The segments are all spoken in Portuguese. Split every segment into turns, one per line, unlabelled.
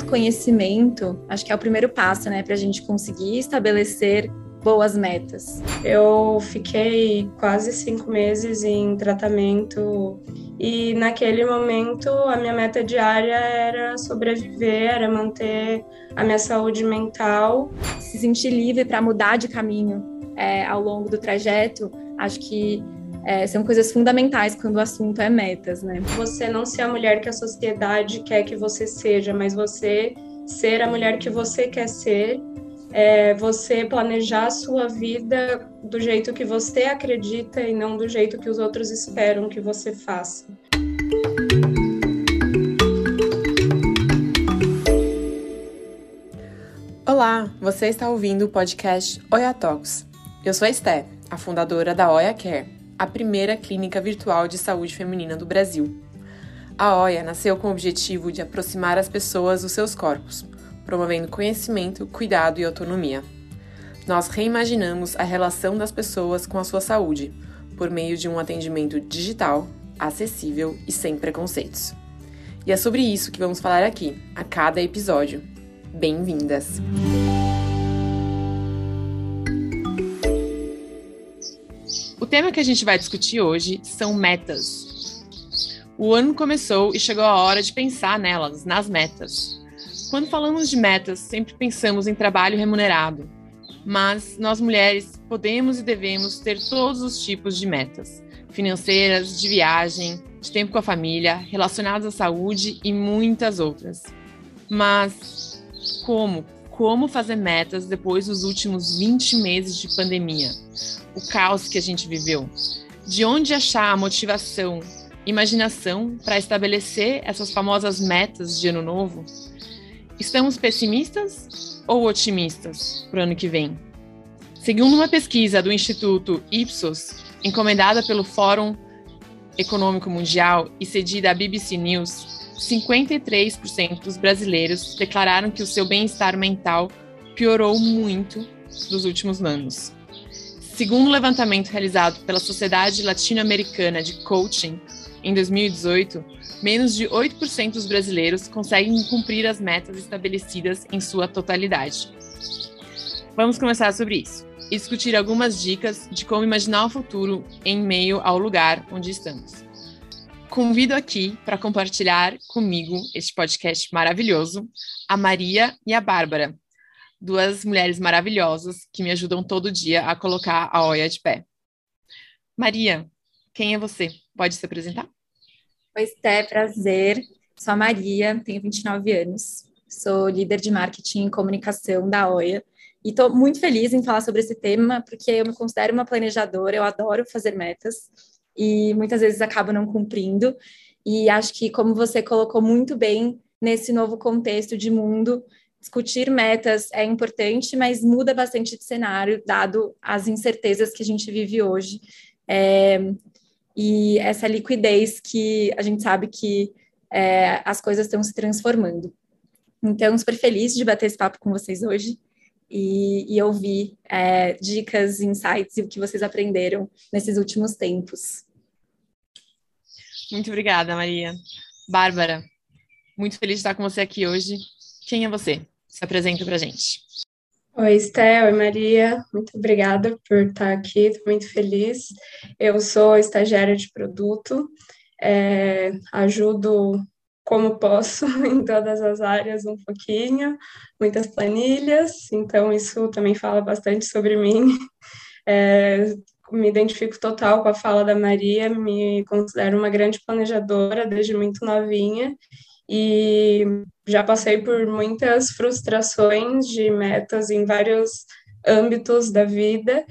autoconhecimento, acho que é o primeiro passo, né, para a gente conseguir estabelecer boas metas?
Eu fiquei quase cinco meses em tratamento e naquele momento a minha meta diária era sobreviver, era manter a minha saúde mental.
Se sentir livre para mudar de caminho é, ao longo do trajeto, acho que é, são coisas fundamentais quando o assunto é metas, né?
Você não ser a mulher que a sociedade quer que você seja, mas você ser a mulher que você quer ser é você planejar a sua vida do jeito que você acredita e não do jeito que os outros esperam que você faça.
Olá, você está ouvindo o podcast Oia Talks. Eu sou a Esté, a fundadora da Oia Care, a primeira clínica virtual de saúde feminina do Brasil. A Oia nasceu com o objetivo de aproximar as pessoas dos seus corpos, promovendo conhecimento, cuidado e autonomia. Nós reimaginamos a relação das pessoas com a sua saúde por meio de um atendimento digital, acessível e sem preconceitos. E é sobre isso que vamos falar aqui, a cada episódio. Bem-vindas! O tema que a gente vai discutir hoje são metas. O ano começou e chegou a hora de pensar nelas, nas metas. Quando falamos de metas, sempre pensamos em trabalho remunerado, mas nós mulheres podemos e devemos ter todos os tipos de metas financeiras, de viagem, de tempo com a família, relacionadas à saúde e muitas outras. Mas como? Como fazer metas depois dos últimos 20 meses de pandemia? O caos que a gente viveu. De onde achar a motivação, imaginação para estabelecer essas famosas metas de ano novo? Estamos pessimistas ou otimistas para o ano que vem? Segundo uma pesquisa do Instituto Ipsos, encomendada pelo Fórum Econômico Mundial e cedida à BBC News, 53% dos brasileiros declararam que o seu bem-estar mental piorou muito nos últimos anos. Segundo um levantamento realizado pela Sociedade Latino-Americana de Coaching em 2018, menos de 8% dos brasileiros conseguem cumprir as metas estabelecidas em sua totalidade. Vamos conversar sobre isso e discutir algumas dicas de como imaginar o futuro em meio ao lugar onde estamos. Convido aqui para compartilhar comigo este podcast maravilhoso a Maria e a Bárbara, duas mulheres maravilhosas que me ajudam todo dia a colocar a Oia de pé. Maria, quem é você? Pode se apresentar?
Oi, Esté, prazer. Sou a Maria, tenho 29 anos, sou líder de marketing e comunicação da OIA e estou muito feliz em falar sobre esse tema porque eu me considero uma planejadora, eu adoro fazer metas e muitas vezes acabo não cumprindo. E acho que, como você colocou muito bem nesse novo contexto de mundo, discutir metas é importante, mas muda bastante de cenário, dado as incertezas que a gente vive hoje. É, e essa liquidez que a gente sabe que é, as coisas estão se transformando. Então, super feliz de bater esse papo com vocês hoje e, e ouvir é, dicas, insights e o que vocês aprenderam nesses últimos tempos.
Muito obrigada, Maria. Bárbara, muito feliz de estar com você aqui hoje. Quem é você? Se apresenta para a gente.
Oi, Esté, oi, Maria. Muito obrigada por estar aqui, estou muito feliz. Eu sou estagiária de produto, é, ajudo como posso em todas as áreas um pouquinho, muitas planilhas, então isso também fala bastante sobre mim. É, me identifico total com a fala da Maria, me considero uma grande planejadora desde muito novinha e já passei por muitas frustrações de metas em vários âmbitos da vida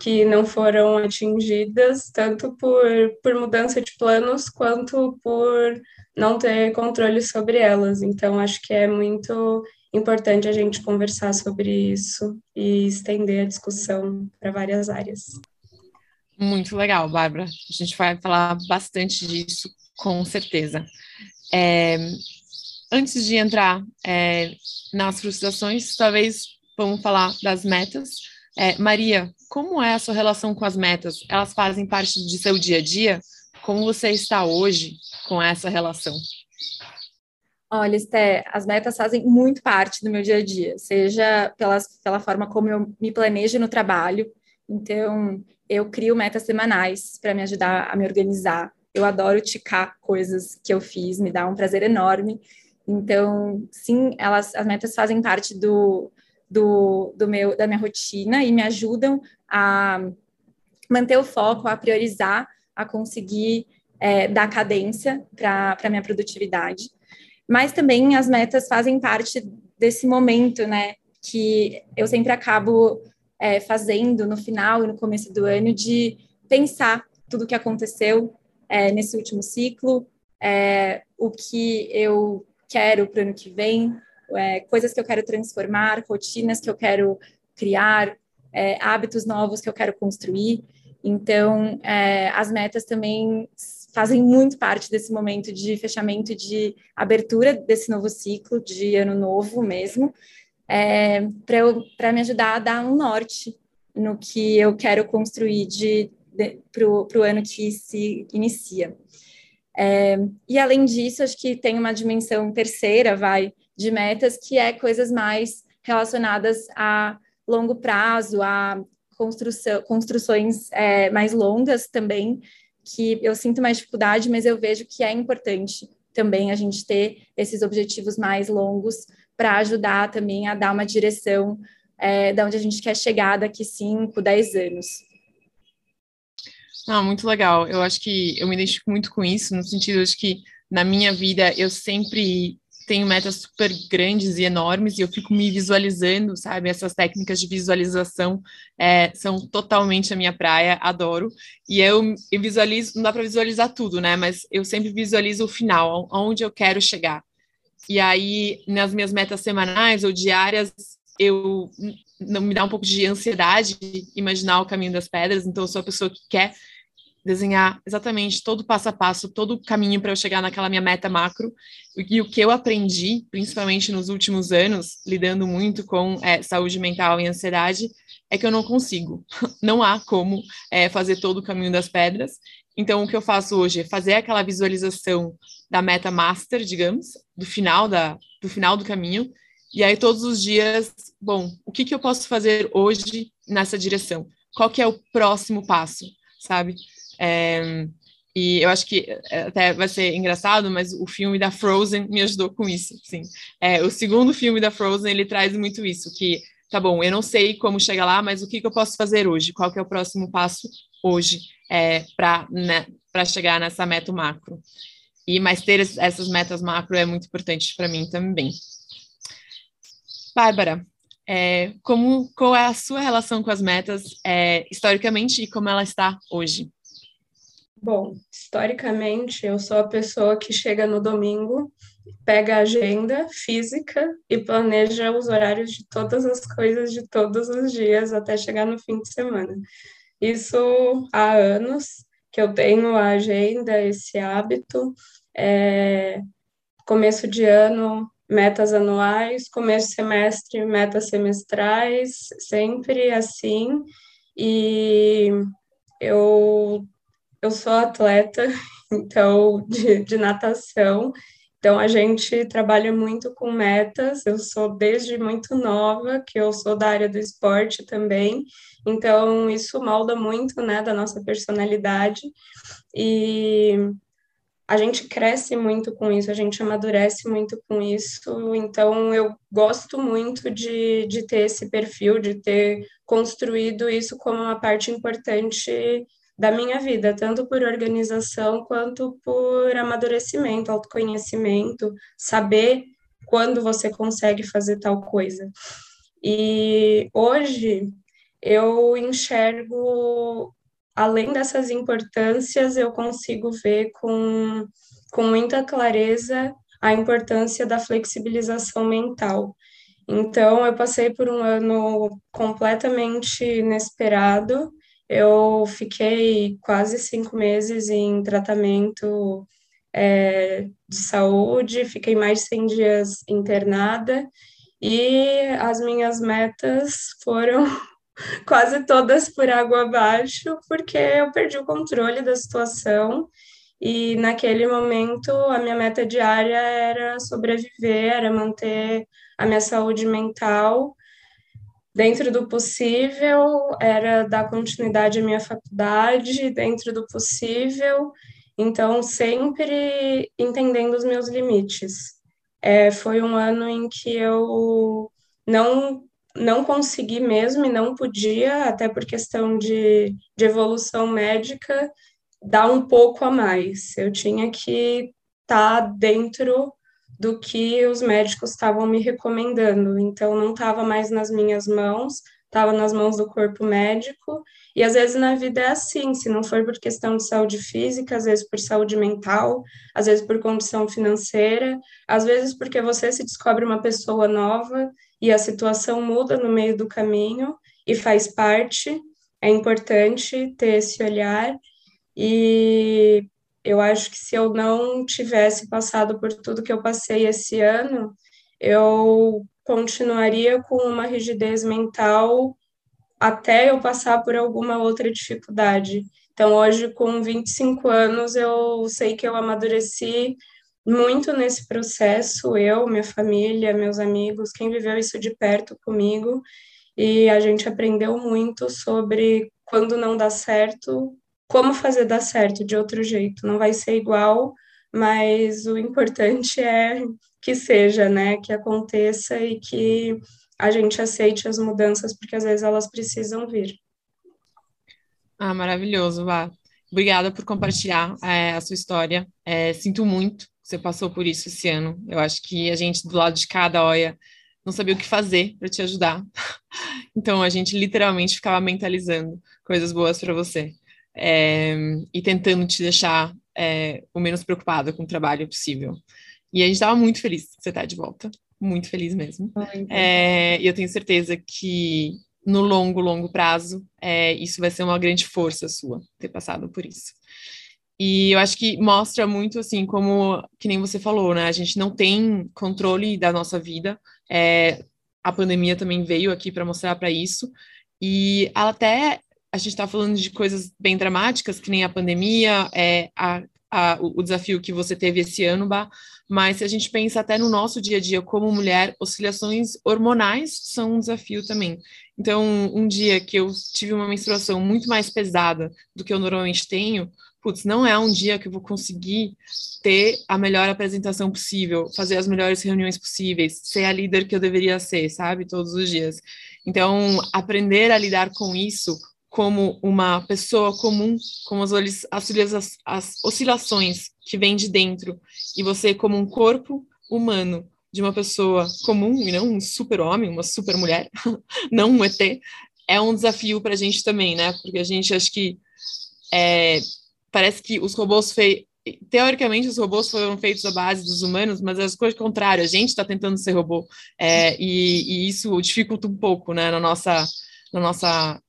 que não foram atingidas, tanto por, por mudança de planos quanto por não ter controle sobre elas. Então, acho que é muito importante a gente conversar sobre isso e estender a discussão para várias áreas.
Muito legal, Bárbara. A gente vai falar bastante disso, com certeza. É, antes de entrar é, nas frustrações, talvez vamos falar das metas. É, Maria, como é a sua relação com as metas? Elas fazem parte de seu dia a dia? Como você está hoje com essa relação?
Olha, Esté, as metas fazem muito parte do meu dia a dia, seja pela forma como eu me planejo no trabalho. Então, eu crio metas semanais para me ajudar a me organizar. Eu adoro ticar coisas que eu fiz, me dá um prazer enorme. Então, sim, elas, as metas fazem parte do, do, do meu, da minha rotina e me ajudam a manter o foco, a priorizar, a conseguir é, dar cadência para a minha produtividade. Mas também as metas fazem parte desse momento, né, que eu sempre acabo é, fazendo no final e no começo do ano de pensar tudo o que aconteceu é, nesse último ciclo, é, o que eu quero para o ano que vem, é, coisas que eu quero transformar, rotinas que eu quero criar, é, hábitos novos que eu quero construir. Então, é, as metas também fazem muito parte desse momento de fechamento, de abertura desse novo ciclo, de ano novo mesmo, é, para me ajudar a dar um norte no que eu quero construir para o ano que se inicia. É, e além disso, acho que tem uma dimensão terceira, vai, de metas, que é coisas mais relacionadas a longo prazo, a construção, construções é, mais longas também, que eu sinto mais dificuldade, mas eu vejo que é importante também a gente ter esses objetivos mais longos para ajudar também a dar uma direção é, da onde a gente quer chegar daqui 5, 10 anos.
Ah, muito legal. Eu acho que eu me identifico muito com isso, no sentido de que na minha vida eu sempre tenho metas super grandes e enormes e eu fico me visualizando, sabe? Essas técnicas de visualização é, são totalmente a minha praia, adoro. E eu, eu visualizo, não dá para visualizar tudo, né? Mas eu sempre visualizo o final, aonde eu quero chegar. E aí, nas minhas metas semanais ou diárias, eu não me dá um pouco de ansiedade imaginar o caminho das pedras, então eu sou a pessoa que quer desenhar exatamente todo passo a passo, todo o caminho para eu chegar naquela minha meta macro. E o que eu aprendi, principalmente nos últimos anos, lidando muito com é, saúde mental e ansiedade, é que eu não consigo. Não há como é, fazer todo o caminho das pedras. Então, o que eu faço hoje é fazer aquela visualização da meta master, digamos, do final da, do final do caminho. E aí, todos os dias, bom, o que, que eu posso fazer hoje nessa direção? Qual que é o próximo passo, sabe? É, e eu acho que é, até vai ser engraçado, mas o filme da Frozen me ajudou com isso, sim. É, o segundo filme da Frozen, ele traz muito isso, que, tá bom, eu não sei como chegar lá, mas o que, que eu posso fazer hoje? Qual que é o próximo passo hoje é, para né, chegar nessa meta macro? E, mas ter essas metas macro é muito importante para mim também. Bárbara, é, como, qual é a sua relação com as metas é, historicamente e como ela está hoje?
Bom, historicamente, eu sou a pessoa que chega no domingo, pega a agenda física e planeja os horários de todas as coisas de todos os dias até chegar no fim de semana. Isso há anos que eu tenho a agenda, esse hábito. É, começo de ano, metas anuais, começo de semestre, metas semestrais, sempre assim. E eu eu sou atleta, então, de, de natação, então a gente trabalha muito com metas. Eu sou desde muito nova, que eu sou da área do esporte também. Então isso molda muito, né, da nossa personalidade. E a gente cresce muito com isso, a gente amadurece muito com isso. Então eu gosto muito de, de ter esse perfil, de ter construído isso como uma parte importante da minha vida, tanto por organização quanto por amadurecimento, autoconhecimento, saber quando você consegue fazer tal coisa. E hoje eu enxergo, além dessas importâncias, eu consigo ver com, com muita clareza a importância da flexibilização mental. Então, eu passei por um ano completamente inesperado, eu fiquei quase cinco meses em tratamento é, de saúde, fiquei mais de 100 dias internada e as minhas metas foram quase todas por água abaixo, porque eu perdi o controle da situação e naquele momento a minha meta diária era sobreviver, era manter a minha saúde mental dentro do possível, era dar continuidade à minha faculdade, dentro do possível, então sempre entendendo os meus limites. É, foi um ano em que eu não não consegui mesmo e não podia, até por questão de, de evolução médica, dar um pouco a mais. Eu tinha que estar tá dentro do que os médicos estavam me recomendando. Então, não estava mais nas minhas mãos, estava nas mãos do corpo médico. E às vezes na vida é assim: se não for por questão de saúde física, às vezes por saúde mental, às vezes por condição financeira, às vezes porque você se descobre uma pessoa nova e a situação muda no meio do caminho e faz parte. É importante ter esse olhar. E eu acho que se eu não tivesse passado por tudo que eu passei esse ano, eu continuaria com uma rigidez mental até eu passar por alguma outra dificuldade. Então, hoje, com 25 anos, eu sei que eu amadureci muito nesse processo, eu, minha família, meus amigos, quem viveu isso de perto comigo, e a gente aprendeu muito sobre quando não dá certo, como fazer dar certo de outro jeito. Não vai ser igual, mas o importante é que seja, né? Que aconteça e que a gente aceite as mudanças, porque às vezes elas precisam vir.
Ah, maravilhoso, Vá. Obrigada por compartilhar é, a sua história. É, sinto muito que você passou por isso esse ano. Eu acho que a gente, do lado de cada olha, não sabia o que fazer para te ajudar. Então, a gente literalmente ficava mentalizando coisas boas para você é, e tentando te deixar é, o menos preocupada com o trabalho possível. E a gente estava muito feliz que você está de volta, muito feliz mesmo. É, e eu tenho certeza que no longo, longo prazo, é, isso vai ser uma grande força sua, ter passado por isso. E eu acho que mostra muito, assim, como, que nem você falou, né? A gente não tem controle da nossa vida. É, a pandemia também veio aqui para mostrar para isso. E até a gente está falando de coisas bem dramáticas, que nem a pandemia, é, a, a, o desafio que você teve esse ano, bah, mas se a gente pensa até no nosso dia a dia como mulher, oscilações hormonais são um desafio também. Então, um dia que eu tive uma menstruação muito mais pesada do que eu normalmente tenho, putz, não é um dia que eu vou conseguir ter a melhor apresentação possível, fazer as melhores reuniões possíveis, ser a líder que eu deveria ser, sabe, todos os dias. Então, aprender a lidar com isso como uma pessoa comum, com as, as, as oscilações que vêm de dentro, e você como um corpo humano de uma pessoa comum e não um super-homem, uma super-mulher, não um ET, é um desafio para a gente também, né? Porque a gente acha que é, parece que os robôs feitos. Teoricamente, os robôs foram feitos à base dos humanos, mas as coisas contrárias, a gente está tentando ser robô, é, e, e, isso dificulta um pouco, né, na nossa, na nossa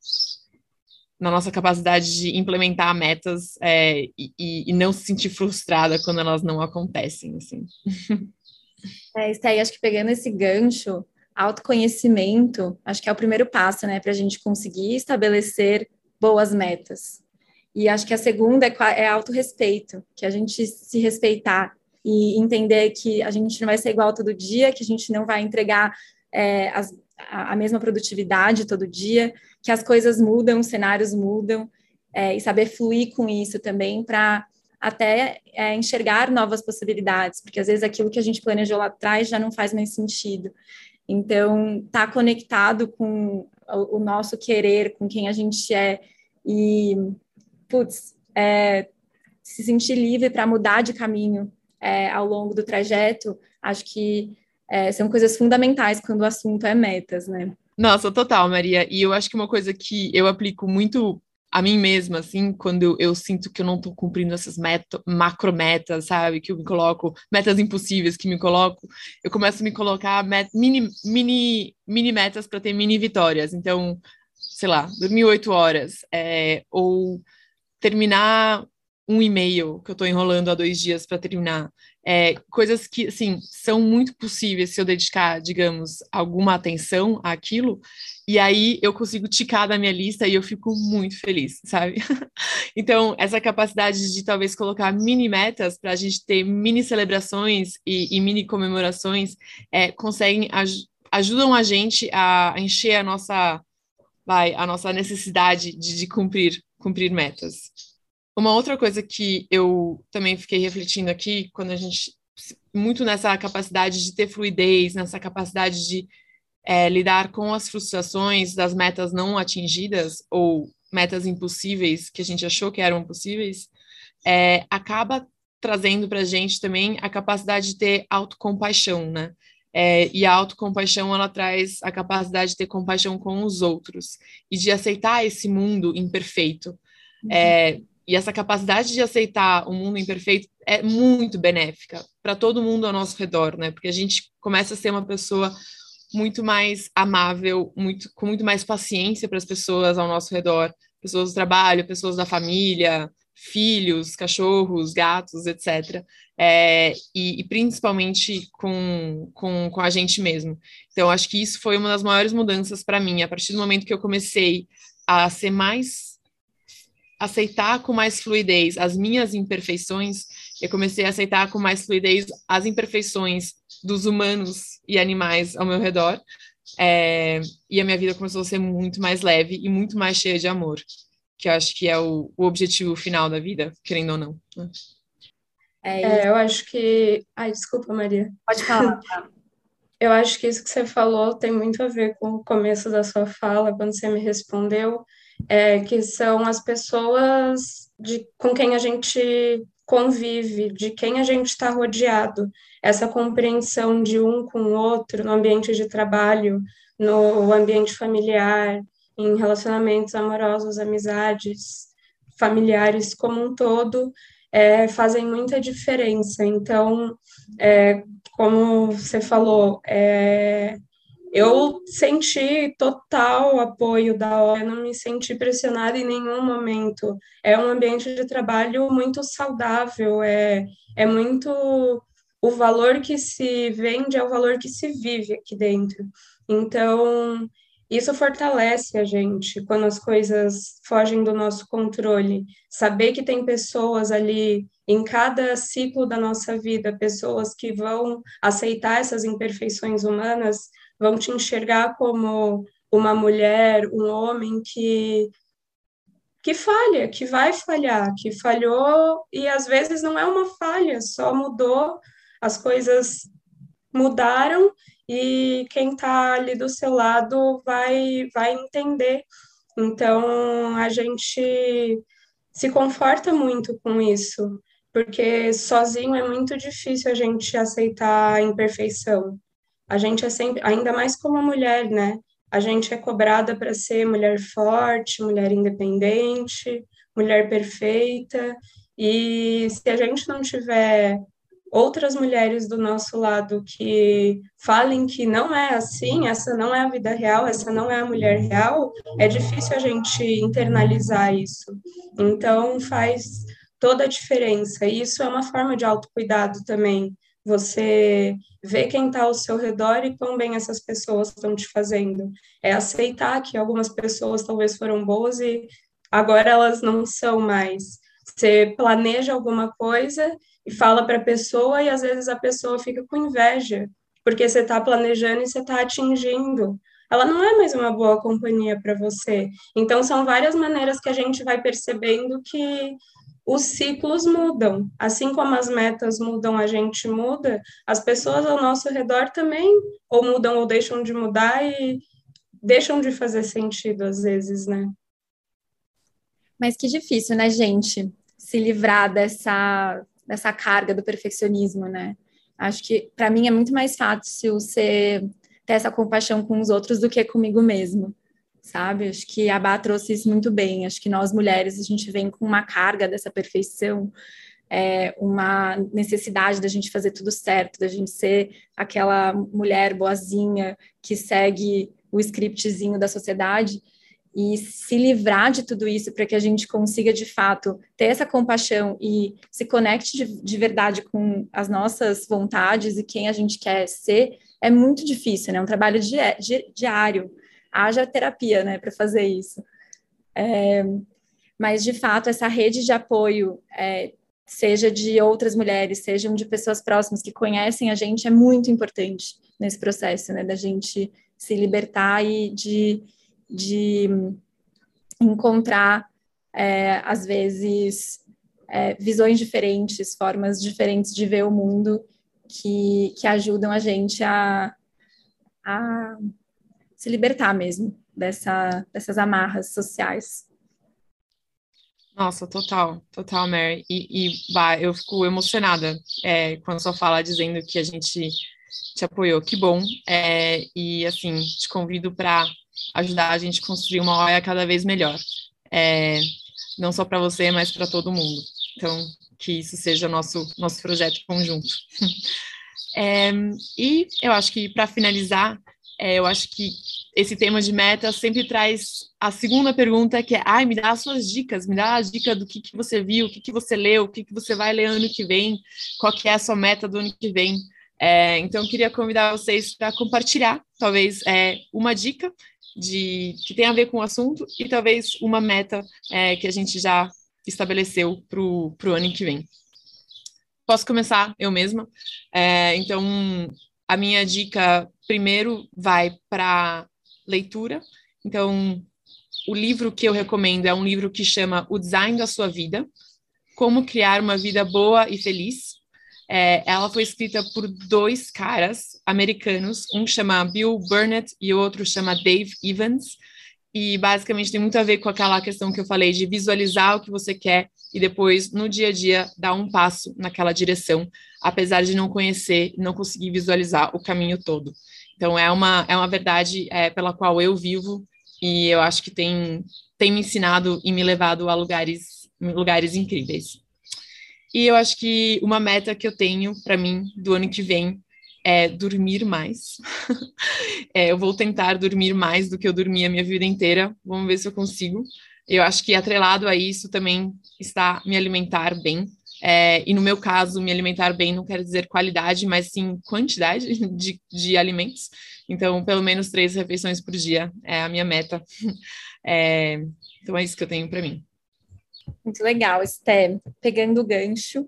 na nossa capacidade de implementar metas é, e, e, não se sentir frustrada quando elas não acontecem, assim.
É, Sté, acho que pegando esse gancho, autoconhecimento, acho que é o primeiro passo, né, para a gente conseguir estabelecer boas metas. E acho que a segunda é, é autorrespeito, que a gente se respeitar e entender que a gente não vai ser igual todo dia, que a gente não vai entregar é, as, a, mesma produtividade todo dia, que as coisas mudam, os cenários mudam, é, e saber fluir com isso também para até é, enxergar novas possibilidades, porque às vezes aquilo que a gente planejou lá atrás já não faz mais sentido. Então, tá conectado com o, o, nosso querer, com quem a gente é, e, putz, é, se sentir livre para mudar de caminho é, ao longo do trajeto, acho que é, são coisas fundamentais quando o assunto é metas, né?
Nossa, total, Maria. E eu acho que uma coisa que eu aplico muito a mim mesma, assim, quando eu, eu sinto que eu não estou cumprindo essas meta, macro metas, sabe? Que eu me coloco, metas impossíveis que me coloco, eu começo a me colocar met, mini, mini, mini metas para ter mini vitórias. Então, sei lá, dormir oito horas, é, ou terminar um e-mail que eu estou enrolando há dois dias para terminar. É, coisas que, assim, são muito possíveis se eu dedicar, digamos, alguma atenção àquilo, e aí eu consigo ticar da minha lista e eu fico muito feliz, sabe? então, essa capacidade de talvez colocar mini metas para a gente ter mini celebrações e, e mini comemorações é, conseguem aj ajudam a gente a encher a nossa vai a nossa necessidade de, de cumprir cumprir metas. Uma outra coisa que eu também fiquei refletindo aqui, quando a gente. muito nessa capacidade de ter fluidez, nessa capacidade de é, lidar com as frustrações das metas não atingidas ou metas impossíveis que a gente achou que eram possíveis, é, acaba trazendo para a gente também a capacidade de ter autocompaixão, né? É, e a autocompaixão, ela traz a capacidade de ter compaixão com os outros e de aceitar esse mundo imperfeito. Uhum. É, e essa capacidade de aceitar o mundo imperfeito é muito benéfica para todo mundo ao nosso redor, né? Porque a gente começa a ser uma pessoa muito mais amável, muito, com muito mais paciência para as pessoas ao nosso redor, pessoas do trabalho, pessoas da família, filhos, cachorros, gatos, etc. É, e, e, principalmente com, com, com a gente mesmo. Então, acho que isso foi uma das maiores mudanças para mim. A partir do momento que eu comecei a ser mais aceitar com mais fluidez as minhas imperfeições, eu comecei a aceitar com mais fluidez as imperfeições dos humanos e animais ao meu redor. É, e a minha vida começou a ser muito mais leve e muito mais cheia de amor, que eu acho que é o, o objetivo final da vida, querendo ou não. Né?
É, é, eu acho que. Ai, desculpa, Maria.
Pode falar.
eu acho que isso que você falou tem muito a ver com o começo da sua fala, quando você me respondeu é, que são as pessoas de, com quem a gente convive, de quem a gente está rodeado, essa compreensão de um com o outro no ambiente de trabalho, no ambiente familiar, em relacionamentos amorosos, amizades, familiares como um todo, é, fazem muita diferença. Então, é, como você falou, é, eu senti total apoio da ONU, não me senti pressionada em nenhum momento. É um ambiente de trabalho muito saudável, é, é muito. O valor que se vende é o valor que se vive aqui dentro. Então, isso fortalece a gente quando as coisas fogem do nosso controle. Saber que tem pessoas ali em cada ciclo da nossa vida, pessoas que vão aceitar essas imperfeições humanas, vão te enxergar como uma mulher, um homem que que falha, que vai falhar, que falhou e às vezes não é uma falha, só mudou, as coisas mudaram e quem está ali do seu lado vai vai entender. Então a gente se conforta muito com isso, porque sozinho é muito difícil a gente aceitar a imperfeição a gente é sempre, ainda mais como mulher, né? A gente é cobrada para ser mulher forte, mulher independente, mulher perfeita. E se a gente não tiver outras mulheres do nosso lado que falem que não é assim, essa não é a vida real, essa não é a mulher real, é difícil a gente internalizar isso. Então faz toda a diferença. E isso é uma forma de autocuidado também. Você ver quem está ao seu redor e quão bem essas pessoas estão te fazendo. É aceitar que algumas pessoas talvez foram boas e agora elas não são mais. Você planeja alguma coisa e fala para a pessoa e às vezes a pessoa fica com inveja, porque você está planejando e você está atingindo. Ela não é mais uma boa companhia para você. Então, são várias maneiras que a gente vai percebendo que os ciclos mudam. Assim como as metas mudam, a gente muda, as pessoas ao nosso redor também ou mudam ou deixam de mudar e deixam de fazer sentido às vezes, né?
Mas que difícil, né, gente, se livrar dessa dessa carga do perfeccionismo, né? Acho que para mim é muito mais fácil você ter essa compaixão com os outros do que comigo mesmo sabe? Acho que a Bá trouxe isso muito bem. Acho que nós mulheres a gente vem com uma carga dessa perfeição, é, uma necessidade da gente fazer tudo certo, da gente ser aquela mulher boazinha que segue o scriptzinho da sociedade. e se livrar de tudo isso para que a gente consiga de fato ter essa compaixão e se conecte de, de, verdade com as nossas vontades e quem a gente quer ser, é muito difícil, né? É um trabalho di di diário. Haja terapia, né, para fazer isso. É, mas de fato essa rede de apoio, é, seja de outras mulheres, sejam de pessoas próximas que conhecem a gente, é muito importante nesse processo, né, da gente se libertar e de de encontrar, é, às vezes, é, visões diferentes, formas diferentes de ver o mundo que, que ajudam a gente a, a se libertar mesmo dessa, dessas amarras sociais.
Nossa, total, total, Mary. E, e bah, eu fico emocionada é, quando só fala dizendo que a gente te apoiou. Que bom. É, e, assim, te convido para ajudar a gente a construir uma OIA cada vez melhor. É, não só para você, mas para todo mundo. Então, que isso seja o nosso, nosso projeto conjunto. é, e eu acho que, para finalizar, é, eu acho que esse tema de meta sempre traz a segunda pergunta, que é, ai, me dá as suas dicas, me dá as dicas do que, que você viu, o que, que você leu, o que, que você vai ler ano que vem, qual que é a sua meta do ano que vem. É, então, eu queria convidar vocês para compartilhar, talvez, é, uma dica de que tem a ver com o assunto e talvez uma meta é, que a gente já estabeleceu para o ano que vem. Posso começar eu mesma? É, então, a minha dica primeiro vai para leitura. Então, o livro que eu recomendo é um livro que chama O Design da Sua Vida: Como Criar uma Vida Boa e Feliz, é, ela foi escrita por dois caras americanos, um chama Bill Burnett e o outro chama Dave Evans, e basicamente tem muito a ver com aquela questão que eu falei de visualizar o que você quer e depois, no dia a dia, dar um passo naquela direção, apesar de não conhecer, não conseguir visualizar o caminho todo. Então, é uma, é uma verdade é, pela qual eu vivo e eu acho que tem, tem me ensinado e me levado a lugares, lugares incríveis. E eu acho que uma meta que eu tenho para mim do ano que vem é dormir mais. é, eu vou tentar dormir mais do que eu dormi a minha vida inteira. Vamos ver se eu consigo. Eu acho que atrelado a isso também está me alimentar bem. É, e no meu caso, me alimentar bem não quer dizer qualidade, mas sim quantidade de, de alimentos. Então, pelo menos três refeições por dia é a minha meta. É, então, é isso que eu tenho para mim.
Muito legal, Esté. Pegando o gancho,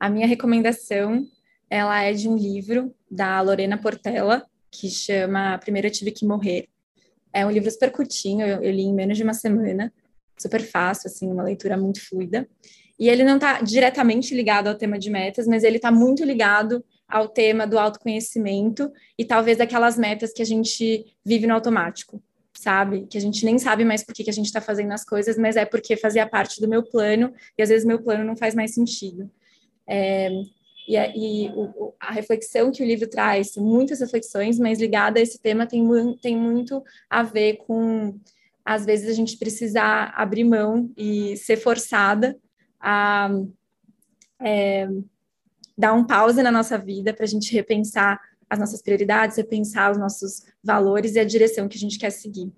a minha recomendação ela é de um livro da Lorena Portela, que chama Primeiro Eu Tive Que Morrer. É um livro super curtinho, eu, eu li em menos de uma semana, super fácil, assim, uma leitura muito fluida. E ele não está diretamente ligado ao tema de metas, mas ele está muito ligado ao tema do autoconhecimento e talvez daquelas metas que a gente vive no automático sabe? Que a gente nem sabe mais por que, que a gente está fazendo as coisas, mas é porque fazia parte do meu plano e às vezes meu plano não faz mais sentido. É, e, a, e o, a, reflexão que o livro traz, muitas reflexões, mas ligada a esse tema tem, tem muito a ver com, às vezes, a gente precisar abrir mão e ser forçada a é, dar um pause na nossa vida para a gente repensar as nossas prioridades, repensar os nossos valores e a direção que a gente quer seguir.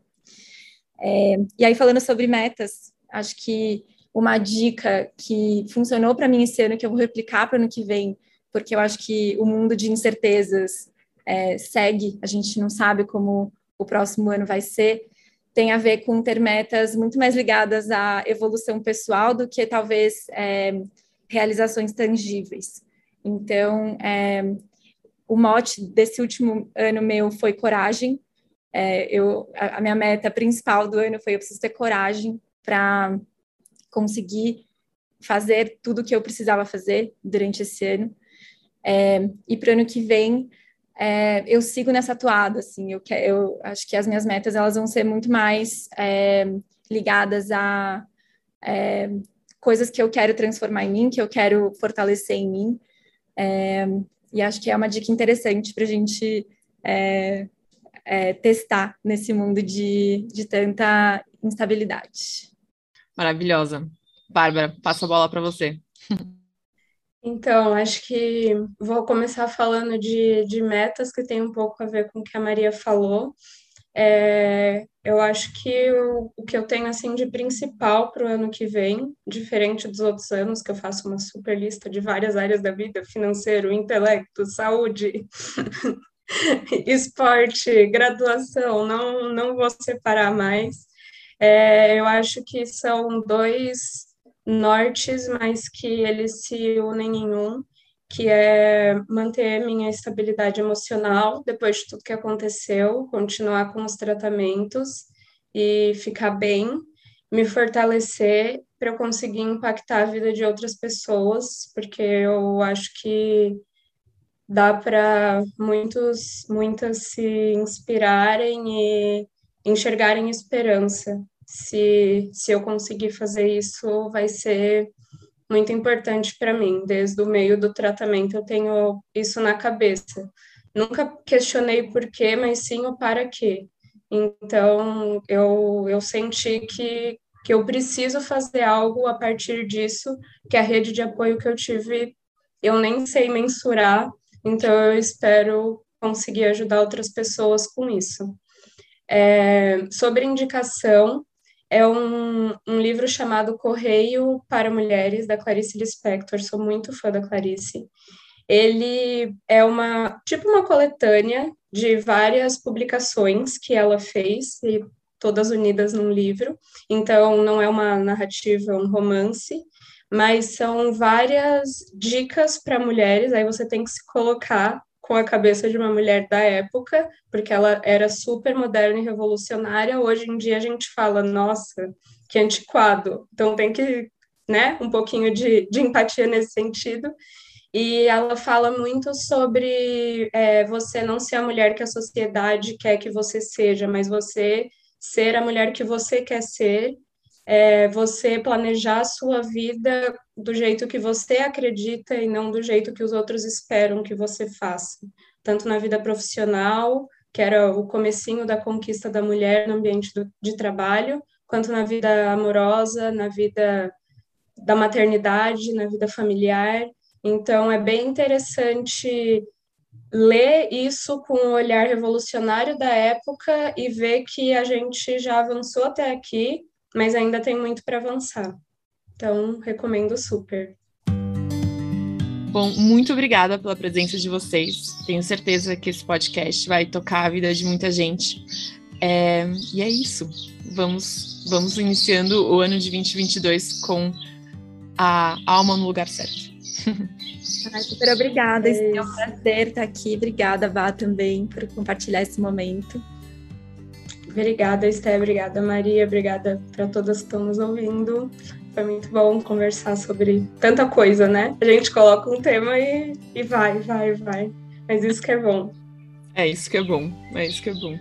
É, e aí, falando sobre metas, acho que uma dica que funcionou para mim esse ano, que eu vou replicar para o ano que vem, porque eu acho que o mundo de incertezas é, segue, a gente não sabe como o próximo ano vai ser, tem a ver com ter metas muito mais ligadas à evolução pessoal do que talvez é, realizações tangíveis. Então, é, o mote desse último ano meu foi coragem. É, eu, a, a, minha meta principal do ano foi eu preciso ter coragem para conseguir fazer tudo o que eu precisava fazer durante esse ano. É, e para o ano que vem, é, eu sigo nessa atuada, assim, eu, que, eu acho que as minhas metas elas vão ser muito mais é, ligadas a é, coisas que eu quero transformar em mim, que eu quero fortalecer em mim, é, e acho que é uma dica interessante para a gente é, é, testar nesse mundo de, de tanta instabilidade.
Maravilhosa. Bárbara, passo a bola para você.
Então, acho que vou começar falando de, de metas que tem um pouco a ver com o que a Maria falou. É, eu acho que o, o que eu tenho assim de principal para o ano que vem, diferente dos outros anos, que eu faço uma super lista de várias áreas da vida, financeiro, intelecto, saúde, esporte, graduação, não, não vou separar mais. É, eu acho que são dois nortes, mas que eles se unem em um, que é manter minha estabilidade emocional depois de tudo que aconteceu, continuar com os tratamentos e ficar bem, me fortalecer para eu conseguir impactar a vida de outras pessoas, porque eu acho que dá para muitos, muitas se inspirarem e enxergarem esperança. Se, se eu conseguir fazer isso, vai ser muito importante para mim. Desde o meio do tratamento, eu tenho isso na cabeça. Nunca questionei por quê, mas sim o para quê. Então, eu, eu senti que, que eu preciso fazer algo a partir disso, que a rede de apoio que eu tive, eu nem sei mensurar, então eu espero conseguir ajudar outras pessoas com isso. É, sobre indicação, é um, um livro chamado Correio para Mulheres, da Clarice Lispector, sou muito fã da Clarice. Ele é uma, tipo uma coletânea de várias publicações que ela fez, e todas unidas num livro. Então, não é uma narrativa, é um romance, mas são várias dicas para mulheres, aí você tem que se colocar com a cabeça de uma mulher da época, porque ela era super moderna e revolucionária. Hoje em dia a gente fala, nossa, que antiquado. Então tem que, né, um pouquinho de, de empatia nesse sentido. E ela fala muito sobre é, você não ser a mulher que a sociedade quer que você seja, mas você ser a mulher que você quer ser é você planejar a sua vida do jeito que você acredita e não do jeito que os outros esperam que você faça, tanto na vida profissional, que era o comecinho da conquista da mulher no ambiente do, de trabalho, quanto na vida amorosa, na vida da maternidade, na vida familiar. Então é bem interessante ler isso com o olhar revolucionário da época e ver que a gente já avançou até aqui mas ainda tem muito para avançar. Então, recomendo super.
Bom, muito obrigada pela presença de vocês. Tenho certeza que esse podcast vai tocar a vida de muita gente. É, e é isso. Vamos, vamos iniciando o ano de 2022 com a alma no lugar certo.
Ai, super obrigada. É, é um prazer estar aqui. Obrigada, Vá, também, por compartilhar esse momento.
Obrigada, Esté, obrigada, Maria, obrigada para todas que estão nos ouvindo. Foi muito bom conversar sobre tanta coisa, né? A gente coloca um tema e, e vai, vai, vai. Mas isso que é bom.
É isso que é bom, é isso que é bom.